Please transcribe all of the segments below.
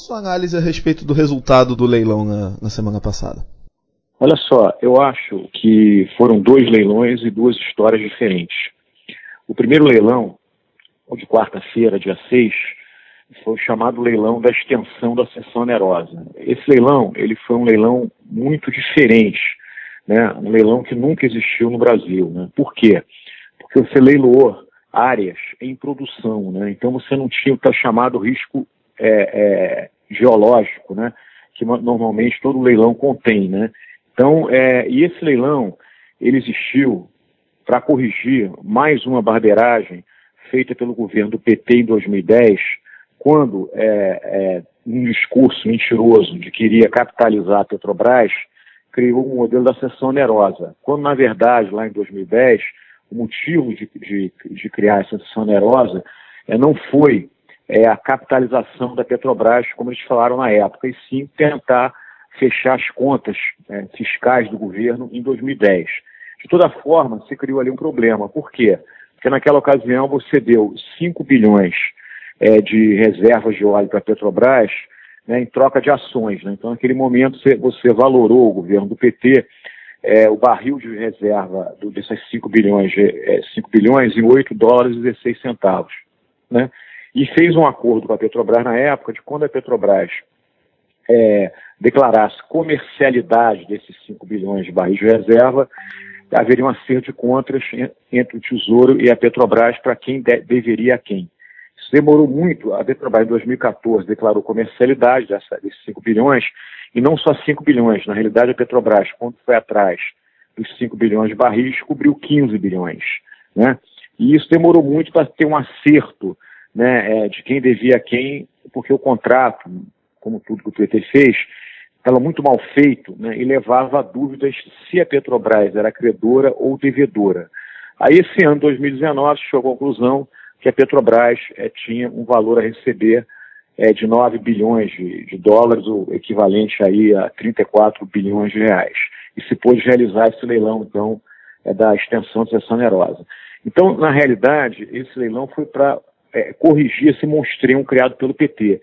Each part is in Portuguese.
sua análise a respeito do resultado do leilão na, na semana passada? Olha só, eu acho que foram dois leilões e duas histórias diferentes. O primeiro leilão, de quarta-feira, dia 6, foi o chamado leilão da extensão da sessão onerosa. Esse leilão, ele foi um leilão muito diferente, né? um leilão que nunca existiu no Brasil. Né? Por quê? Porque você leiloou áreas em produção, né? então você não tinha o que é chamado risco é, é, geológico, né? que normalmente todo leilão contém. Né? Então, é, e esse leilão, ele existiu para corrigir mais uma barbeiragem feita pelo governo do PT em 2010, quando, é, é, um discurso mentiroso de que iria capitalizar a Petrobras, criou um modelo da seção onerosa, quando, na verdade, lá em 2010, o motivo de, de, de criar essa seção onerosa é, não foi é, a capitalização da Petrobras, como eles falaram na época, e sim tentar fechar as contas é, fiscais do governo em 2010. De toda forma, se criou ali um problema. Por quê? Porque naquela ocasião você deu 5 bilhões é, de reservas de óleo para a Petrobras né, em troca de ações. Né? Então, naquele momento, você, você, valorou o governo do PT, é, o barril de reserva do, desses 5 bilhões, é, 5 bilhões em 8 dólares e 16 centavos. Né? E fez um acordo com a Petrobras na época de quando a Petrobras é, declarasse comercialidade desses 5 bilhões de barris de reserva, haveria um acerto de contas entre o Tesouro e a Petrobras para quem de, deveria a quem. Isso demorou muito. A Petrobras, em 2014, declarou comercialidade dessa, desses 5 bilhões, e não só 5 bilhões. Na realidade, a Petrobras, quando foi atrás dos 5 bilhões de barris, cobriu 15 bilhões. Né? E isso demorou muito para ter um acerto né, é, de quem devia a quem, porque o contrato, como tudo que o PT fez, estava muito mal feito né, e levava a dúvidas se a Petrobras era credora ou devedora. Aí, esse ano, 2019, chegou à conclusão que a Petrobras é, tinha um valor a receber é, de 9 bilhões de, de, dólares, o equivalente aí a 34 bilhões de reais. E se pôde realizar esse leilão, então, é, da extensão de sessão onerosa. Então, na realidade, esse leilão foi para é, corrigir esse monstrinho criado pelo PT.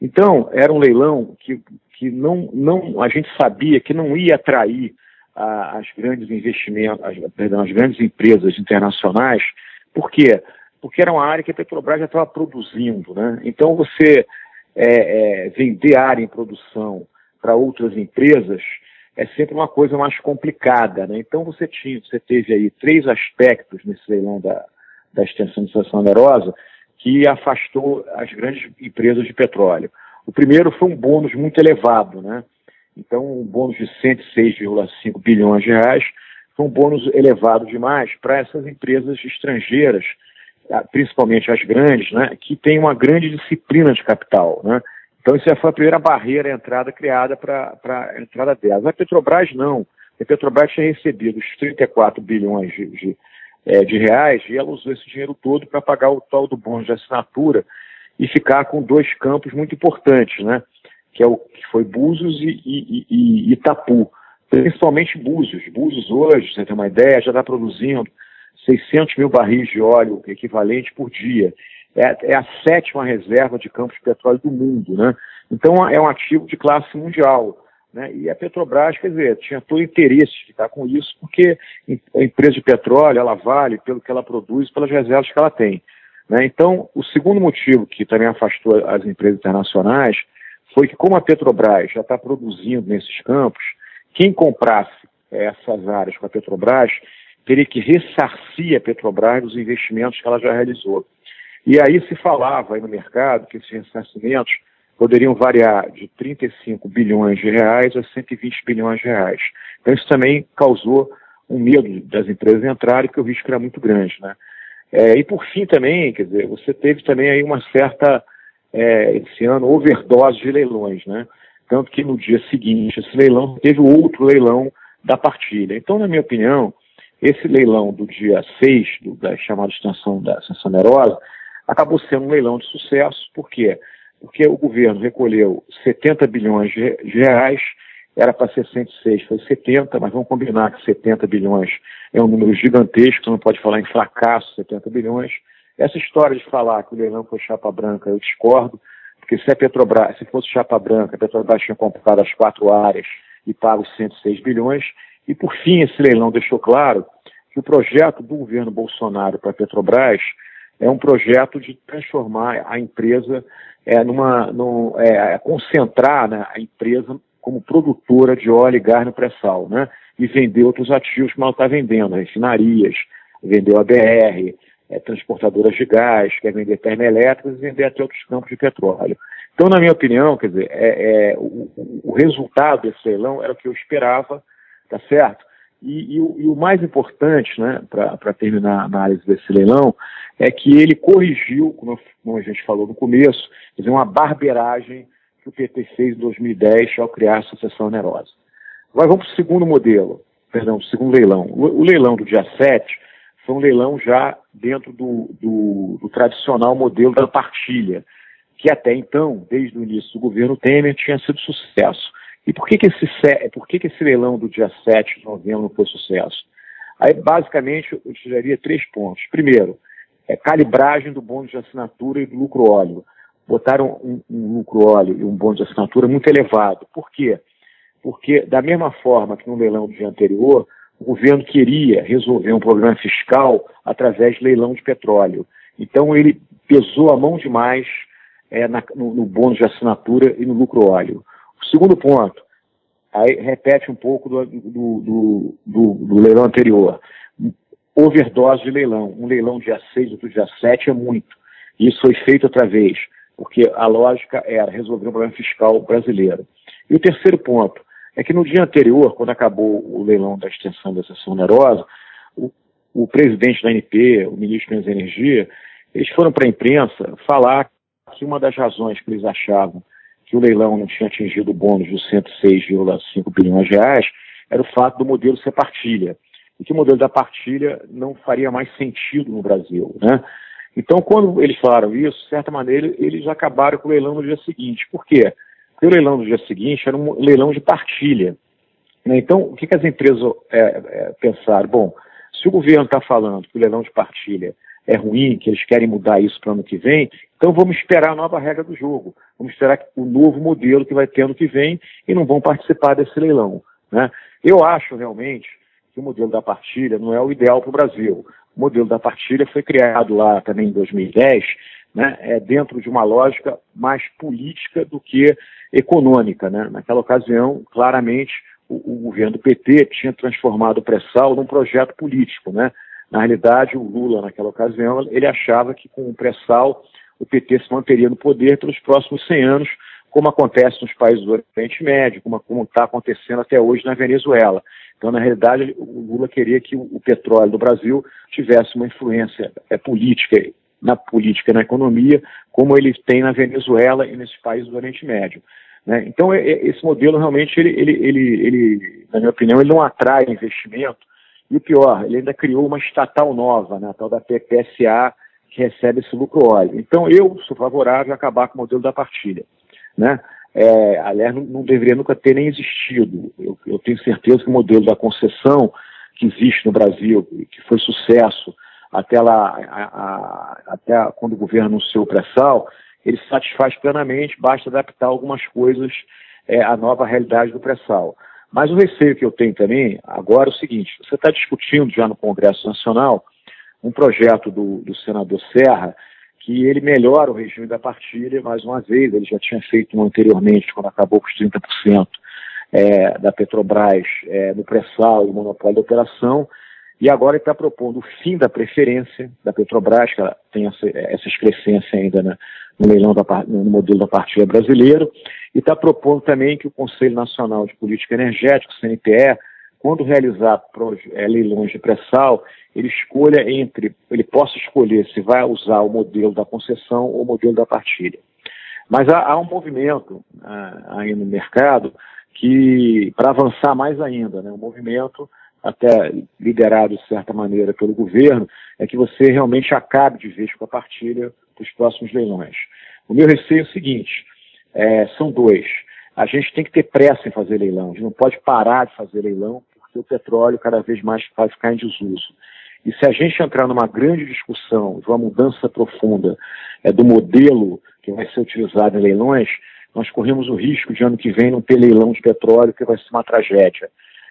Então, era um leilão que, que não, não, a gente sabia que não ia atrair a, as grandes investimentos, as, perdão, as grandes empresas internacionais, por quê? porque era uma área que a Petrobras já estava produzindo. Né? Então, você é, é, vender área em produção para outras empresas é sempre uma coisa mais complicada. Né? Então, você, tinha, você teve aí três aspectos nesse leilão da, da extensão de situação onerosa que afastou as grandes empresas de petróleo. O primeiro foi um bônus muito elevado, né? Então, um bônus de 106,5 bilhões de reais foi um bônus elevado demais para essas empresas estrangeiras principalmente as grandes, né, que têm uma grande disciplina de capital. Né? Então, isso foi a primeira barreira à entrada criada para a entrada delas. A Petrobras não. A Petrobras tinha recebido os 34 bilhões de, de, é, de reais e ela usou esse dinheiro todo para pagar o tal do bônus de assinatura e ficar com dois campos muito importantes, né? que, é o, que foi Búzios e, e, e, Itapu. Principalmente Búzios. Búzios hoje, você tem uma ideia, já está produzindo 600 mil barris de óleo equivalente por dia. É, é, a sétima reserva de campos de petróleo do mundo, né? Então é um ativo de classe mundial. Né? E a Petrobras, quer dizer, tinha todo interesse de ficar com isso, porque a empresa de petróleo, ela vale pelo que ela produz, pelas reservas que ela tem. Né? Então, o segundo motivo que também afastou as empresas internacionais foi que, como a Petrobras já está produzindo nesses campos, quem comprasse essas áreas com a Petrobras teria que ressarcir a Petrobras dos investimentos que ela já realizou. E aí se falava aí no mercado que esses ressarcimentos poderiam variar de 35 bilhões de reais a 120 bilhões de reais. Então isso também causou um medo das empresas entrarem, porque o risco era muito grande, né? É, e por fim também, quer dizer, você teve também aí uma certa, é, esse ano, overdose de leilões, né? Tanto que no dia seguinte, esse leilão teve outro leilão da partilha. Então, na minha opinião, esse leilão do dia 6, do, da chamada extensão da Ascensão Nerosa, acabou sendo um leilão de sucesso, por quê? Porque o governo recolheu 70 bilhões de, reais, era para ser 106, foi 70, mas vamos combinar que 70 bilhões é um número gigantesco, você não pode falar em fracasso, 70 bilhões. Essa história de falar que o leilão foi chapa branca, eu discordo, porque porque se a Petrobras, se fosse chapa branca, a Petrobras tinha comprado as quatro áreas e pago 106 bilhões. E por fim, esse leilão deixou claro que o projeto do governo Bolsonaro para a Petrobras é um projeto de transformar a empresa é, numa, no, é, concentrar né, a empresa como produtora de óleo e gás no pré-sal, né? E vender outros ativos que ela está vendendo, refinarias, vendeu a BR, é, transportadoras de gás, quer vender termoelétricas e vender até outros campos de petróleo. Então, na minha opinião, quer dizer, é, é o, o, resultado desse leilão era o que eu esperava, tá certo? E, e, o, e o, mais importante, né, para terminar a análise desse leilão, é que ele corrigiu, como, como, a gente falou no começo, dizer, uma barberagem que o PT fez em 2010 ao criar a sucessão onerosa. Agora vamos para o segundo modelo, perdão, o segundo leilão. O, o leilão do dia 7 foi um leilão já dentro do, do, do, tradicional modelo da partilha, que até então, desde o início do governo Temer, tinha sido sucesso. E por que, que, esse, por que, que esse leilão do dia 7 de novembro não foi sucesso? Aí, basicamente, eu tiraria três pontos. Primeiro, é calibragem do bônus de assinatura e do lucro óleo. Botaram um, um lucro óleo e um bônus de assinatura muito elevado. Por quê? Porque, da mesma forma que no leilão do dia anterior, o governo queria resolver um problema fiscal através de leilão de petróleo. Então ele pesou a mão demais é, na, no, no bônus de assinatura e no lucro óleo. O segundo ponto, aí repete um pouco do, do, do, do leilão anterior. Overdose de leilão. Um leilão dia 6, outro dia 7 é muito. Isso foi feito outra vez, porque a lógica era resolver um problema fiscal brasileiro. E o terceiro ponto, é que no dia anterior, quando acabou o leilão da extensão da sessão onerosa, o, o presidente da ANP, o ministro da Energia, eles foram para a imprensa falar que uma das razões que eles achavam que o leilão não tinha atingido o bônus de 106,5 bilhões de reais era o fato do modelo ser partilha, e que o modelo da partilha não faria mais sentido no Brasil, né? Então, quando eles falaram isso, de certa maneira, eles acabaram com o leilão no dia seguinte. Por quê? o leilão do dia seguinte era um leilão de partilha. Né? Então, o que, que as empresas é, é, pensaram? Bom, se o governo está falando que o leilão de partilha é ruim, que eles querem mudar isso para ano que vem, então vamos esperar a nova regra do jogo. Vamos esperar o novo modelo que vai ter ano que vem e não vão participar desse leilão. Né? Eu acho realmente que o modelo da partilha não é o ideal para o Brasil. O modelo da partilha foi criado lá também em 2010 né, é dentro de uma lógica mais política do que econômica. Né? Naquela ocasião, claramente, o, o governo do PT tinha transformado o pré-sal num projeto político. Né? Na realidade, o Lula, naquela ocasião, ele achava que com o pré-sal o PT se manteria no poder pelos próximos 100 anos, como acontece nos países do Oriente Médio, como está acontecendo até hoje na Venezuela. Então, na realidade, o Lula queria que o, petróleo do Brasil tivesse uma influência é, política na política e na economia, como ele tem na Venezuela e nesses países do Oriente Médio. Né? Então, é, é, esse modelo realmente, ele, ele, ele, ele, na minha opinião, ele não atrai investimento. E pior, ele ainda criou uma estatal nova, né, a tal da PPSA, que recebe esse lucro óleo. Então, eu sou favorável a acabar com o modelo da partilha. Né? É, aliás, não, não, deveria nunca ter nem existido. Eu, eu, tenho certeza que o modelo da concessão que existe no Brasil, que foi sucesso, até, lá, a, a, até quando o governo anunciou o pré-sal, ele satisfaz plenamente, basta adaptar algumas coisas é, à nova realidade do pré-sal. Mas o receio que eu tenho também agora é o seguinte: você está discutindo já no Congresso Nacional um projeto do, do senador Serra que ele melhora o regime da partilha, mais uma vez, ele já tinha feito um anteriormente, quando acabou com os 30% é, da Petrobras é, no pré-sal e monopólio da operação, e agora está propondo o fim da preferência da Petrobras, que ela tem essa, essa excrescência ainda na, no leilão da, no modelo da partilha brasileiro, e está propondo também que o Conselho Nacional de Política Energética, o CNPE, quando realizar é, leilões de pré-sal, ele escolha entre, ele possa escolher se vai usar o modelo da concessão ou o modelo da partilha. Mas há, há um movimento ah, aí no mercado que, para avançar mais ainda, né, um movimento até liderado de certa maneira pelo governo, é que você realmente acabe de vez com a partilha dos próximos leilões. O meu receio é o seguinte: é, são dois. A gente tem que ter pressa em fazer leilão, a gente não pode parar de fazer leilão, porque o petróleo cada vez mais vai ficar em desuso. E se a gente entrar numa grande discussão de uma mudança profunda é, do modelo que vai ser utilizado em leilões, nós corremos o risco de ano que vem não ter leilão de petróleo, que vai ser uma tragédia.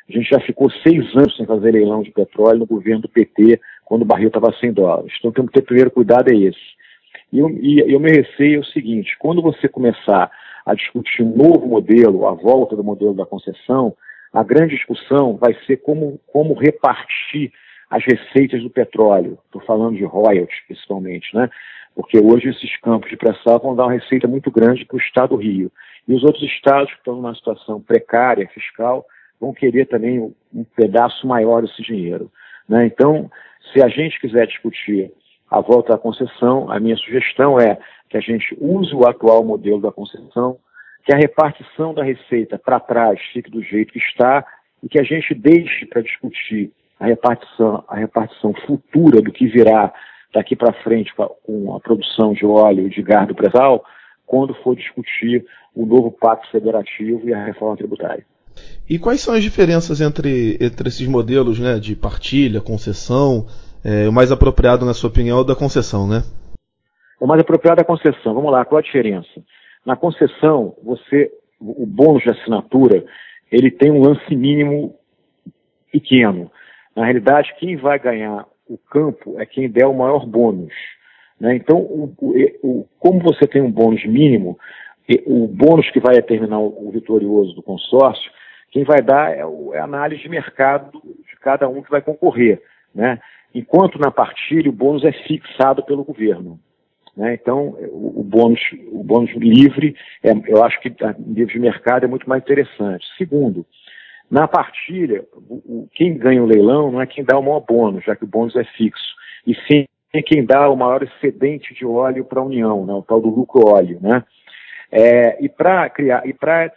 A gente já ficou seis anos sem fazer leilão de petróleo no governo do PT, quando o barril estava a 100 dólares. Então temos que ter primeiro cuidado é esse. E eu, e receio é o seguinte, quando você começar a discutir um novo modelo, a volta do modelo da concessão, a grande discussão vai ser como, como repartir as receitas do petróleo. Estou falando de royalties, principalmente, né? Porque hoje esses campos de pré-sal vão dar uma receita muito grande para o estado do Rio. E os outros estados que estão numa situação precária, fiscal, vão querer também um pedaço maior desse dinheiro. Né? Então, se a gente quiser discutir a volta à concessão, a minha sugestão é que a gente use o atual modelo da concessão, que a repartição da receita para trás fique do jeito que está e que a gente deixe para discutir a repartição, a repartição futura do que virá daqui para frente com a produção de óleo e de gás do pré-sal, quando for discutir o novo pacto federativo e a reforma tributária. E quais são as diferenças entre, entre esses modelos né, de partilha, concessão? É, o mais apropriado, na sua opinião, é o da concessão, né? O mais apropriado é a concessão. Vamos lá, qual a diferença? Na concessão, você, o bônus de assinatura, ele tem um lance mínimo pequeno. Na realidade, quem vai ganhar o campo é quem der o maior bônus. Né? Então, o, o, como você tem um bônus mínimo, o bônus que vai determinar o, vitorioso do consórcio, quem vai dar é, é a análise de mercado de cada um que vai concorrer. Né? Enquanto na partilha o bônus é fixado pelo governo. Né? Então, o, o, bônus, o bônus livre, é, eu acho que a nível de mercado é muito mais interessante. Segundo, na partilha, o, quem ganha o leilão não é quem dá o maior bônus, já que o bônus é fixo, e sim quem dá o maior excedente de óleo para a União, né? o tal do lucro óleo. Né? É, e para criar, e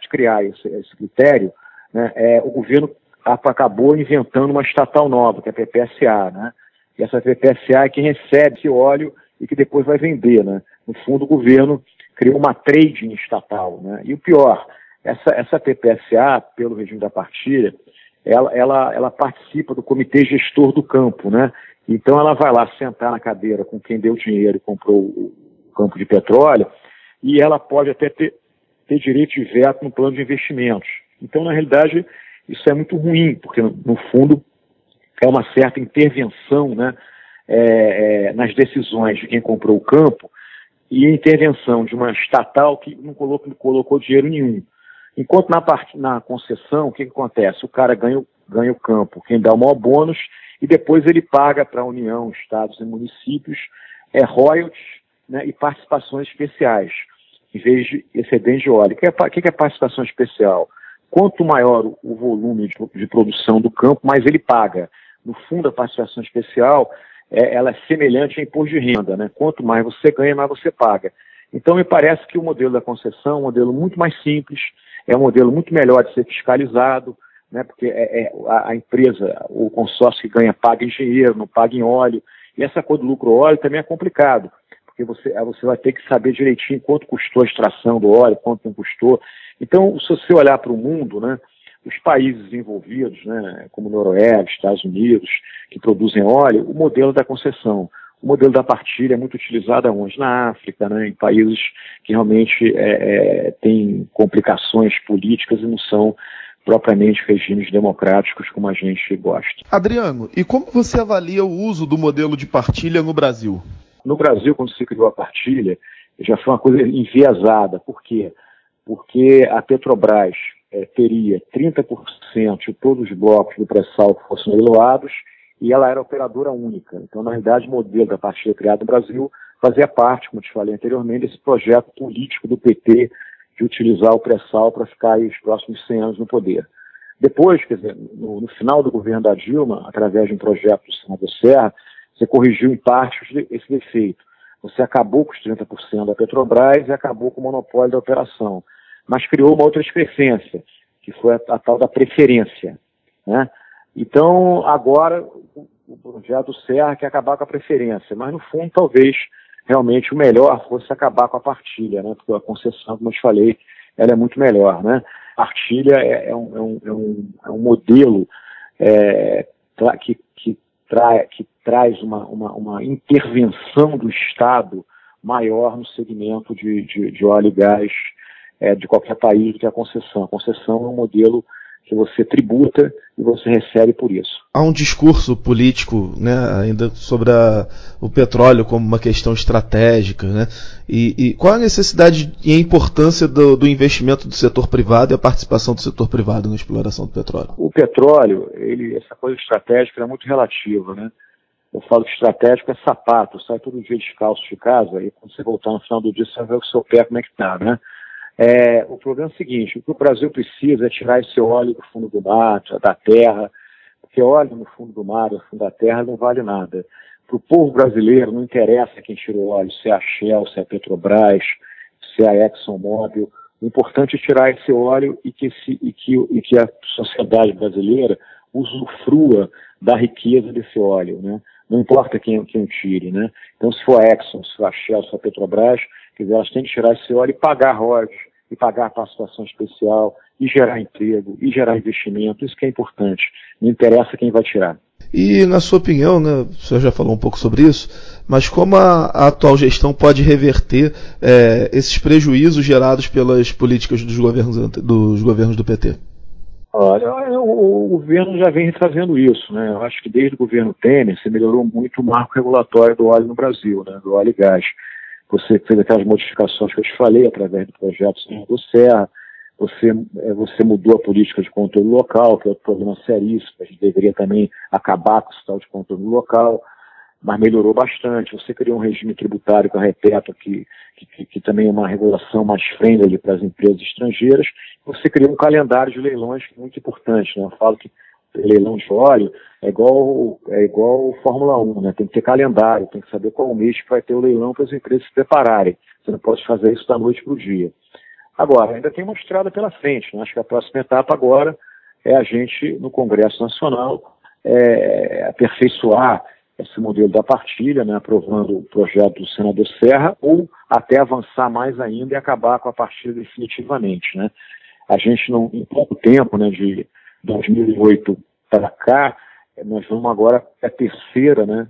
criar esse, esse critério, né, é, o governo acabou inventando uma estatal nova, que é a PPSA. Né? E essa PPSA é quem recebe esse óleo e que depois vai vender. Né? No fundo, o governo criou uma trading estatal. Né? E o pior, essa, essa PPSA, pelo regime da partilha, ela, ela, ela participa do comitê gestor do campo, né? Então ela vai lá sentar na cadeira com quem deu dinheiro e comprou o campo de petróleo e ela pode até ter, ter direito de veto no plano de investimentos. Então, na realidade, isso é muito ruim, porque no, fundo é uma certa intervenção né, é, é, nas decisões de quem comprou o campo e intervenção de uma estatal que não colocou, colocou dinheiro nenhum. Enquanto na, part... na concessão, o que, que, acontece? O cara ganha, ganha o campo, quem dá o maior bônus, e depois ele paga para a União, estados e municípios é, royalties né, e participações especiais, em vez de excedente de óleo. O que, é, que é participação especial? Quanto maior o volume de, de, produção do campo, mais ele paga. No fundo, a participação especial é, ela é semelhante a imposto de renda. Né? Quanto mais você ganha, mais você paga. Então, me parece que o modelo da concessão é um modelo muito mais simples, é um modelo muito melhor de ser fiscalizado, né, porque é, é a, a, empresa, o consórcio que ganha paga em dinheiro, não paga em óleo. E essa coisa do lucro óleo também é complicado, porque você, você vai ter que saber direitinho quanto custou a extração do óleo, quanto não custou. Então, se você olhar para o mundo, né, os países envolvidos, né, como Noruega, Estados Unidos, que produzem óleo, o modelo da concessão. O modelo da partilha é muito utilizado onde? Na África, né, em países que realmente é, é, têm complicações políticas e não são propriamente regimes democráticos como a gente gosta. Adriano, e como você avalia o uso do modelo de partilha no Brasil? No Brasil, quando se criou a partilha, já foi uma coisa enviesada. Por quê? Porque a Petrobras é, teria 30% de todos os blocos do pré-sal que fossem leiloados e ela era operadora única. Então, na realidade, o modelo da partilha criado no Brasil fazia parte, como te falei anteriormente, desse projeto político do PT de utilizar o pré-sal para ficar aí os próximos 100 anos no poder. Depois, quer dizer, no, no, final do governo da Dilma, através de um projeto do senador Serra, você corrigiu em parte esse defeito. Você acabou com os 30% da Petrobras e acabou com o monopólio da operação. Mas criou uma outra excrescência, que foi a, a tal da preferência. Né? Então, agora, o projeto Serra quer acabar com a preferência, mas no fundo, talvez, realmente o melhor fosse acabar com a partilha, né? Porque a concessão, como eu te falei, ela é muito melhor, né? Partilha é, é, um, é, um, é um, é modelo é, que, trai, que traz uma, uma, uma intervenção do Estado maior no segmento de, de, de óleo e gás é, de qualquer país do que a concessão. A concessão é um modelo que você tributa e você recebe por isso. Há um discurso político né, ainda sobre a, o petróleo como uma questão estratégica. Né? E, e qual a necessidade e a importância do, do, investimento do setor privado e a participação do setor privado na exploração do petróleo? O petróleo, ele, essa coisa estratégica é muito relativa. Né? Eu falo que estratégico é sapato, sai todo dia descalço de casa e quando você voltar no final do dia você vai ver o seu pé como é que está. Né? É, o problema é o seguinte: o que o Brasil precisa é tirar esse óleo do fundo do mar, da terra, porque óleo no fundo do mar, no fundo da terra, não vale nada. Para o povo brasileiro, não interessa quem tirou óleo, se é a Shell, se é a Petrobras, se é a ExxonMobil. O importante é tirar esse óleo e que, esse, e que, e que a sociedade brasileira usufrua da riqueza desse óleo, né? Não importa quem, quem tire, né? Então, se for a Exxon, se for a Shell, se for a Petrobras, Quer dizer, elas têm que tirar esse óleo e pagar royalties, e pagar a participação especial, e gerar emprego, e gerar investimento. Isso que é importante. Não interessa quem vai tirar. E, na sua opinião, né, o senhor já falou um pouco sobre isso, mas como a, a atual gestão pode reverter é, esses prejuízos gerados pelas políticas dos governos, dos governos do PT? Olha, o, o, governo já vem fazendo isso, né? Eu acho que desde o governo Temer se melhorou muito o marco regulatório do óleo no Brasil, né? Do óleo e gás. Você fez aquelas modificações que eu te falei através do projeto do Serra, você, é, você mudou a política de controle local, que é outro problema seríssimo, a gente deveria também acabar com esse tal de controle local, mas melhorou bastante. Você criou um regime tributário que eu repeto, que, que, que também é uma regulação mais friendly para as empresas estrangeiras. Você criou um calendário de leilões muito importante. Né? Eu falo que leilão de óleo é igual, é igual Fórmula 1, né? Tem que ter calendário, tem que saber qual mês que vai ter o leilão para as empresas se prepararem. Você não pode fazer isso da noite para o dia. Agora, ainda tem uma estrada pela frente. Né? Acho que a próxima etapa agora é a gente, no Congresso Nacional, é, aperfeiçoar esse modelo da partilha, né, aprovando o projeto do senador Serra, ou até avançar mais ainda e acabar com a partilha definitivamente. Né? A gente, não, em pouco tempo, né, de 2008 para cá, nós vamos agora a terceira né,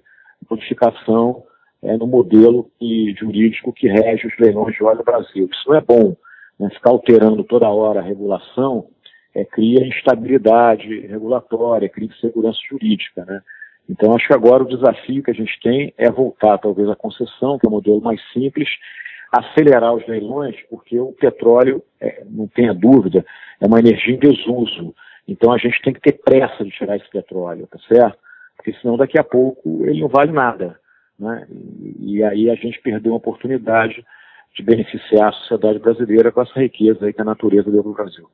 modificação é, no modelo que, jurídico que rege os leilões de óleo no Brasil. Isso não é bom. Né, ficar alterando toda hora a regulação é, cria instabilidade regulatória, cria insegurança jurídica. Né? Então, acho que agora o desafio que a gente tem é voltar, talvez, à concessão, que é um modelo mais simples, acelerar os leilões, porque o petróleo, é, não tenha dúvida, é uma energia em desuso. Então a gente tem que ter pressa de tirar esse petróleo, tá certo? Porque senão daqui a pouco ele não vale nada. Né? E, e aí a gente perdeu uma oportunidade de beneficiar a sociedade brasileira com essa riqueza aí que a natureza deu para o Brasil.